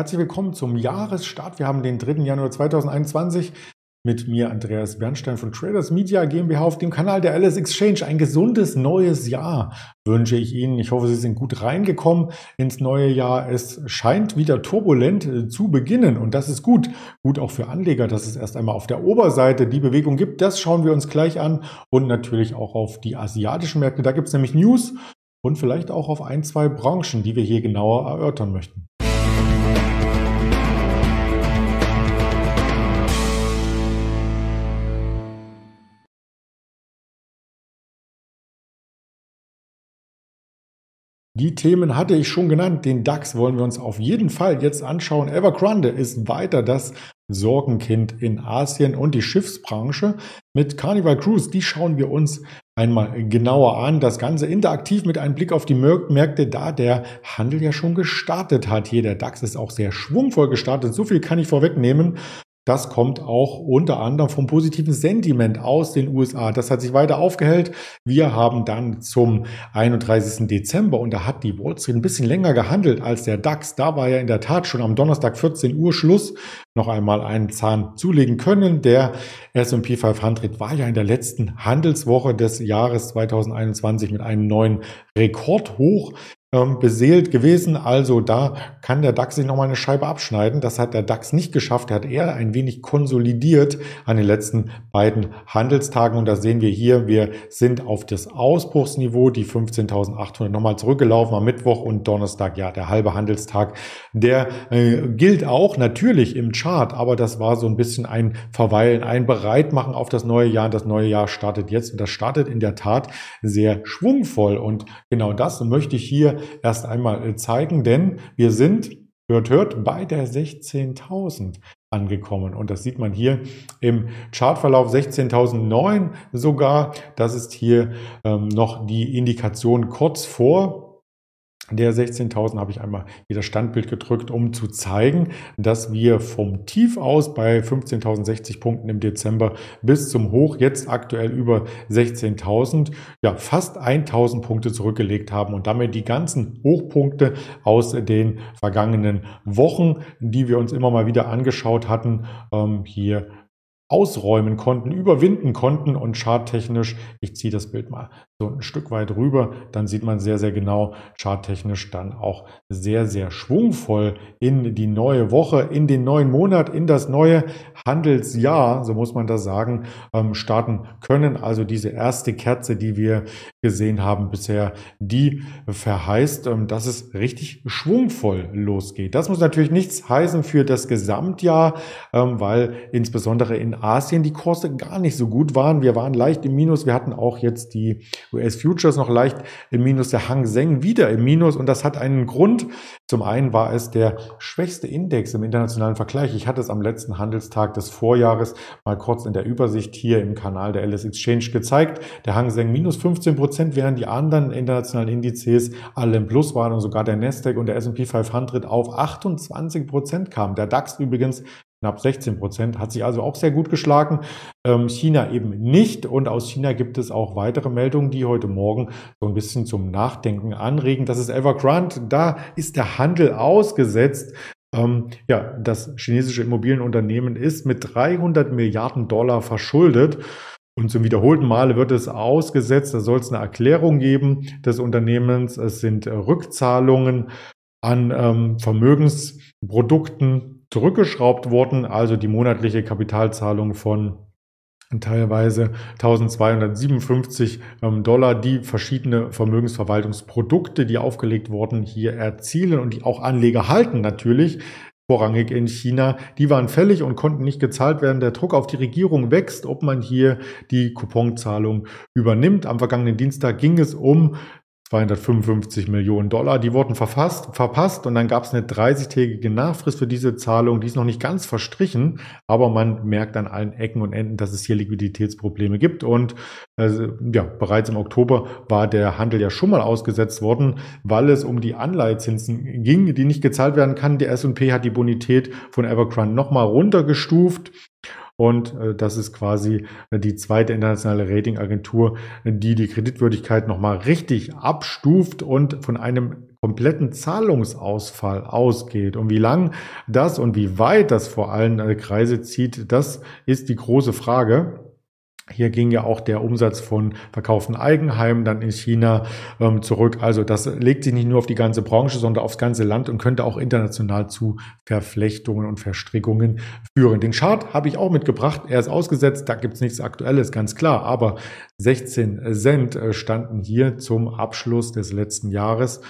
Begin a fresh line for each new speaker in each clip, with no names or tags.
Herzlich willkommen zum Jahresstart. Wir haben den 3. Januar 2021 mit mir Andreas Bernstein von Traders Media GmbH auf dem Kanal der LS Exchange. Ein gesundes neues Jahr wünsche ich Ihnen. Ich hoffe, Sie sind gut reingekommen ins neue Jahr. Es scheint wieder turbulent äh, zu beginnen und das ist gut. Gut auch für Anleger, dass es erst einmal auf der Oberseite die Bewegung gibt. Das schauen wir uns gleich an und natürlich auch auf die asiatischen Märkte. Da gibt es nämlich News und vielleicht auch auf ein, zwei Branchen, die wir hier genauer erörtern möchten. Die Themen hatte ich schon genannt. Den DAX wollen wir uns auf jeden Fall jetzt anschauen. Evergrande ist weiter das Sorgenkind in Asien und die Schiffsbranche mit Carnival Cruise. Die schauen wir uns einmal genauer an. Das Ganze interaktiv mit einem Blick auf die Märkte, da der Handel ja schon gestartet hat. Hier der DAX ist auch sehr schwungvoll gestartet. So viel kann ich vorwegnehmen. Das kommt auch unter anderem vom positiven Sentiment aus den USA. Das hat sich weiter aufgehellt. Wir haben dann zum 31. Dezember und da hat die Wall Street ein bisschen länger gehandelt als der DAX. Da war ja in der Tat schon am Donnerstag 14 Uhr Schluss noch einmal einen Zahn zulegen können. Der S&P 500 war ja in der letzten Handelswoche des Jahres 2021 mit einem neuen Rekordhoch ähm, beseelt gewesen. Also da kann der DAX sich nochmal eine Scheibe abschneiden. Das hat der DAX nicht geschafft. Er hat eher ein wenig konsolidiert an den letzten beiden Handelstagen. Und da sehen wir hier, wir sind auf das Ausbruchsniveau, die 15.800 nochmal zurückgelaufen am Mittwoch und Donnerstag, ja, der halbe Handelstag. Der äh, gilt auch natürlich im Chart, aber das war so ein bisschen ein Verweilen, ein Bereitmachen auf das neue Jahr. Das neue Jahr startet jetzt und das startet in der Tat sehr schwungvoll. Und genau das möchte ich hier erst einmal äh, zeigen, denn wir sind, hört, hört, bei der 16.000 angekommen. Und das sieht man hier im Chartverlauf 16.009 sogar. Das ist hier ähm, noch die Indikation kurz vor der 16.000 habe ich einmal wieder Standbild gedrückt, um zu zeigen, dass wir vom Tief aus bei 15.060 Punkten im Dezember bis zum Hoch jetzt aktuell über 16.000, ja fast 1.000 Punkte zurückgelegt haben und damit die ganzen Hochpunkte aus den vergangenen Wochen, die wir uns immer mal wieder angeschaut hatten, ähm, hier ausräumen konnten, überwinden konnten und charttechnisch, ich ziehe das Bild mal so ein Stück weit rüber, dann sieht man sehr, sehr genau charttechnisch dann auch sehr, sehr schwungvoll in die neue Woche, in den neuen Monat, in das neue Handelsjahr, so muss man das sagen, ähm, starten können. Also diese erste Kerze, die wir gesehen haben bisher, die verheißt, ähm, dass es richtig schwungvoll losgeht. Das muss natürlich nichts heißen für das Gesamtjahr, ähm, weil insbesondere in Asien die Kurse gar nicht so gut waren. Wir waren leicht im Minus. Wir hatten auch jetzt die US-Futures noch leicht im Minus, der Hang Seng wieder im Minus und das hat einen Grund. Zum einen war es der schwächste Index im internationalen Vergleich. Ich hatte es am letzten Handelstag des Vorjahres mal kurz in der Übersicht hier im Kanal der LS Exchange gezeigt. Der Hang Seng minus 15 Prozent, während die anderen internationalen Indizes alle im Plus waren und sogar der Nasdaq und der S&P 500 auf 28 Prozent kamen. Der DAX übrigens knapp 16 Prozent, hat sich also auch sehr gut geschlagen. Ähm, China eben nicht. Und aus China gibt es auch weitere Meldungen, die heute Morgen so ein bisschen zum Nachdenken anregen. Das ist Evergrande. Da ist der Handel ausgesetzt. Ähm, ja, das chinesische Immobilienunternehmen ist mit 300 Milliarden Dollar verschuldet. Und zum wiederholten Male wird es ausgesetzt. Da soll es eine Erklärung geben des Unternehmens. Es sind Rückzahlungen an ähm, Vermögensprodukten zurückgeschraubt worden, also die monatliche Kapitalzahlung von teilweise 1257 ähm, Dollar, die verschiedene Vermögensverwaltungsprodukte, die aufgelegt wurden, hier erzielen und die auch Anleger halten natürlich vorrangig in China, die waren fällig und konnten nicht gezahlt werden. Der Druck auf die Regierung wächst, ob man hier die Couponzahlung übernimmt. Am vergangenen Dienstag ging es um 255 Millionen Dollar. Die wurden verfasst, verpasst und dann gab es eine 30-tägige Nachfrist für diese Zahlung. Die ist noch nicht ganz verstrichen, aber man merkt an allen Ecken und Enden, dass es hier Liquiditätsprobleme gibt. Und äh, ja, bereits im Oktober war der Handel ja schon mal ausgesetzt worden, weil es um die Anleihezinsen ging, die nicht gezahlt werden kann. Der S&P hat die Bonität von Evergrande nochmal runtergestuft. Und äh, das ist quasi äh, die zweite internationale Ratingagentur, die die Kreditwürdigkeit nochmal richtig abstuft und von einem kompletten Zahlungsausfall ausgeht. Und wie lang das und wie weit das vor allen äh, Kreise zieht, das ist die große Frage. Hier ging ja auch der Umsatz von verkauften Eigenheimen dann in China ähm, zurück. Also das legt sich nicht nur auf die ganze Branche, sondern aufs ganze Land und könnte auch international zu Verflechtungen und Verstrickungen führen. Den Chart habe ich auch mitgebracht. Er ist ausgesetzt, da gibt es nichts Aktuelles, ganz klar. Aber 16 Cent äh, standen hier zum Abschluss des letzten Jahres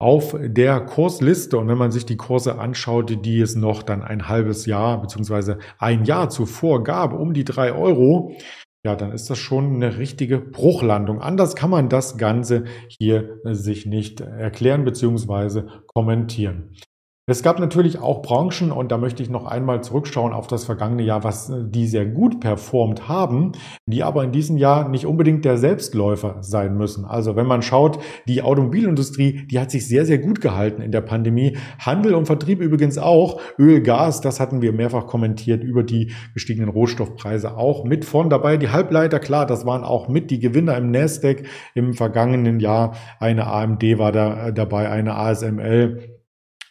auf der Kursliste. Und wenn man sich die Kurse anschaut, die es noch dann ein halbes Jahr beziehungsweise ein Jahr zuvor gab, um die drei Euro, ja, dann ist das schon eine richtige Bruchlandung. Anders kann man das Ganze hier äh, sich nicht erklären bzw. kommentieren. Es gab natürlich auch Branchen, und da möchte ich noch einmal zurückschauen auf das vergangene Jahr, was äh, die sehr gut performt haben, die aber in diesem Jahr nicht unbedingt der Selbstläufer sein müssen. Also wenn man schaut, die Automobilindustrie, die hat sich sehr, sehr gut gehalten in der Pandemie. Handel und Vertrieb übrigens auch. Öl, Gas, das hatten wir mehrfach kommentiert über die gestiegenen Rohstoffpreise auch mit vorn dabei. Die Halbleiter, klar, das waren auch mit die Gewinner im Nasdaq im vergangenen Jahr. Eine AMD war da äh, dabei, eine ASML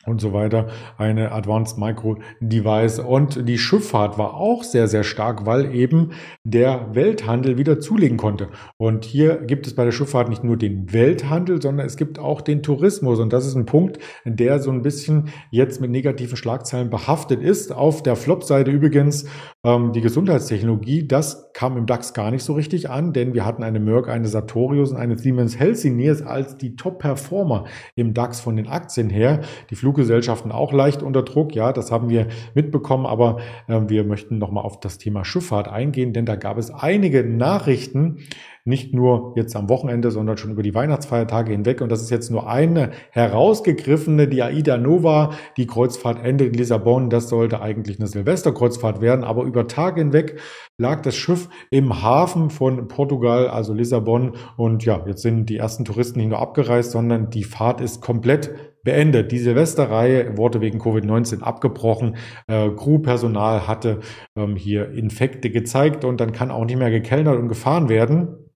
und so weiter, eine Advanced Micro Device. Und die Schifffahrt war auch sehr, sehr stark, weil eben der Welthandel wieder zulegen konnte. Und hier gibt es bei der Schifffahrt nicht nur den Welthandel, sondern es gibt auch den Tourismus. Und das ist ein Punkt, der so ein bisschen jetzt mit negativen Schlagzeilen behaftet ist. Auf der Flop-Seite übrigens ähm, die Gesundheitstechnologie. Das kam im DAX gar nicht so richtig an, denn wir hatten eine Merck, eine Sartorius und eine Siemens Healthineers als die Top-Performer im DAX von den Aktien her. Die Flug Fluggesellschaften auch leicht unter Druck. Ja, das haben wir mitbekommen, aber äh, wir möchten nochmal auf das Thema Schifffahrt eingehen, denn da gab es einige Nachrichten, nicht nur jetzt am Wochenende, sondern schon über die Weihnachtsfeiertage hinweg. Und das ist jetzt nur eine herausgegriffene, die Aida Nova, die Kreuzfahrt endet in Lissabon. Das sollte eigentlich eine Silvesterkreuzfahrt werden, aber über Tage hinweg lag das Schiff im Hafen von Portugal, also Lissabon. Und ja, jetzt sind die ersten Touristen nicht nur abgereist, sondern die Fahrt ist komplett beendet. Die Silvesterreihe wurde wegen Covid-19 abgebrochen. Äh, Crewpersonal hatte ähm, hier Infekte gezeigt und dann kann auch nicht mehr gekellnert und gefahren werden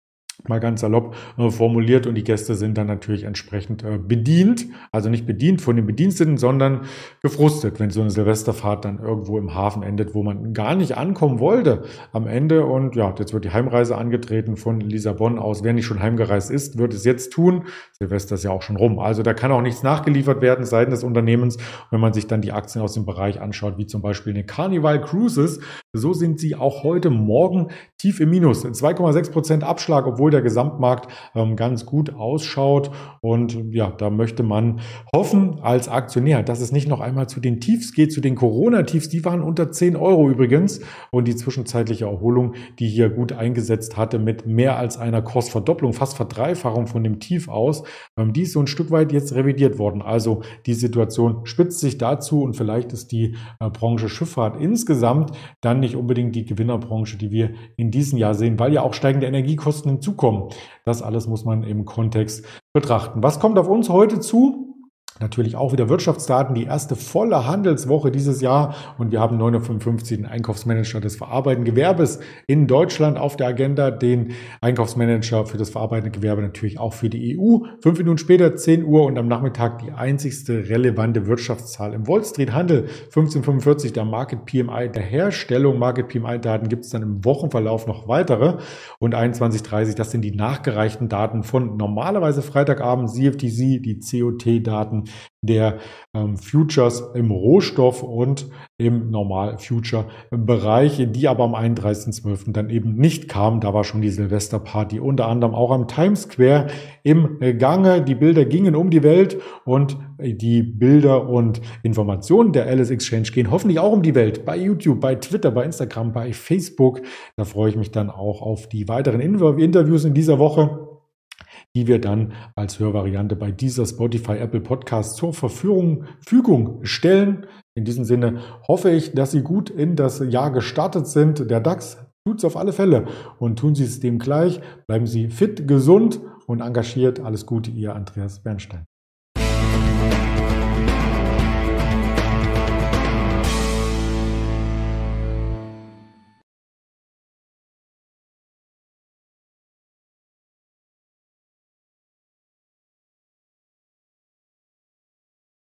mal ganz salopp äh, formuliert und die Gäste sind dann natürlich entsprechend äh, bedient, also nicht bedient von den Bediensteten, sondern gefrustet, wenn so eine Silvesterfahrt dann irgendwo im Hafen endet, wo man gar nicht ankommen wollte am Ende und ja, jetzt wird die Heimreise angetreten von Lissabon aus. Wer nicht schon heimgereist ist, wird es jetzt tun. Silvester ist ja auch schon rum, also da kann auch nichts nachgeliefert werden seitens des Unternehmens. Wenn man sich dann die Aktien aus dem Bereich anschaut, wie zum Beispiel eine Carnival Cruises, so sind sie auch heute Morgen tief im Minus, 2,6 Prozent Abschlag, obwohl der Gesamtmarkt ähm, ganz gut ausschaut. Und ja, da möchte man hoffen als Aktionär, dass es nicht noch einmal zu den Tiefs geht, zu den Corona-Tiefs. Die waren unter 10 Euro übrigens. Und die zwischenzeitliche Erholung, die hier gut eingesetzt hatte mit mehr als einer Kursverdopplung, fast Verdreifachung von dem Tief aus, ähm, die ist so ein Stück weit jetzt revidiert worden. Also die Situation spitzt sich dazu und vielleicht ist die äh, Branche Schifffahrt insgesamt dann nicht unbedingt die Gewinnerbranche, die wir in diesem Jahr sehen, weil ja auch steigende Energiekosten hinzukommen zukommen. Das alles muss man im Kontext betrachten. Was kommt auf uns heute zu? Natürlich auch wieder Wirtschaftsdaten, die erste volle Handelswoche dieses Jahr und wir haben 9.55 den Einkaufsmanager des verarbeitenden Gewerbes in Deutschland auf der Agenda, den Einkaufsmanager für das verarbeitende Gewerbe natürlich auch für die EU. Fünf Minuten später, 10 Uhr und am Nachmittag die einzigste relevante Wirtschaftszahl im Wall Street Handel. 1545 der Market PMI der Herstellung. Market PMI Daten gibt es dann im Wochenverlauf noch weitere und 21.30 das sind die nachgereichten Daten von normalerweise Freitagabend CFTC, die COT Daten der ähm, Futures im Rohstoff- und im Normal-Future-Bereich, die aber am 31.12. dann eben nicht kamen. Da war schon die Silvesterparty unter anderem auch am Times Square im Gange. Die Bilder gingen um die Welt und die Bilder und Informationen der Alice Exchange gehen hoffentlich auch um die Welt. Bei YouTube, bei Twitter, bei Instagram, bei Facebook. Da freue ich mich dann auch auf die weiteren Interviews in dieser Woche die wir dann als Hörvariante bei dieser Spotify Apple Podcast zur Verfügung stellen. In diesem Sinne hoffe ich, dass Sie gut in das Jahr gestartet sind. Der DAX tut es auf alle Fälle und tun Sie es dem gleich. Bleiben Sie fit, gesund und engagiert. Alles Gute, Ihr Andreas Bernstein.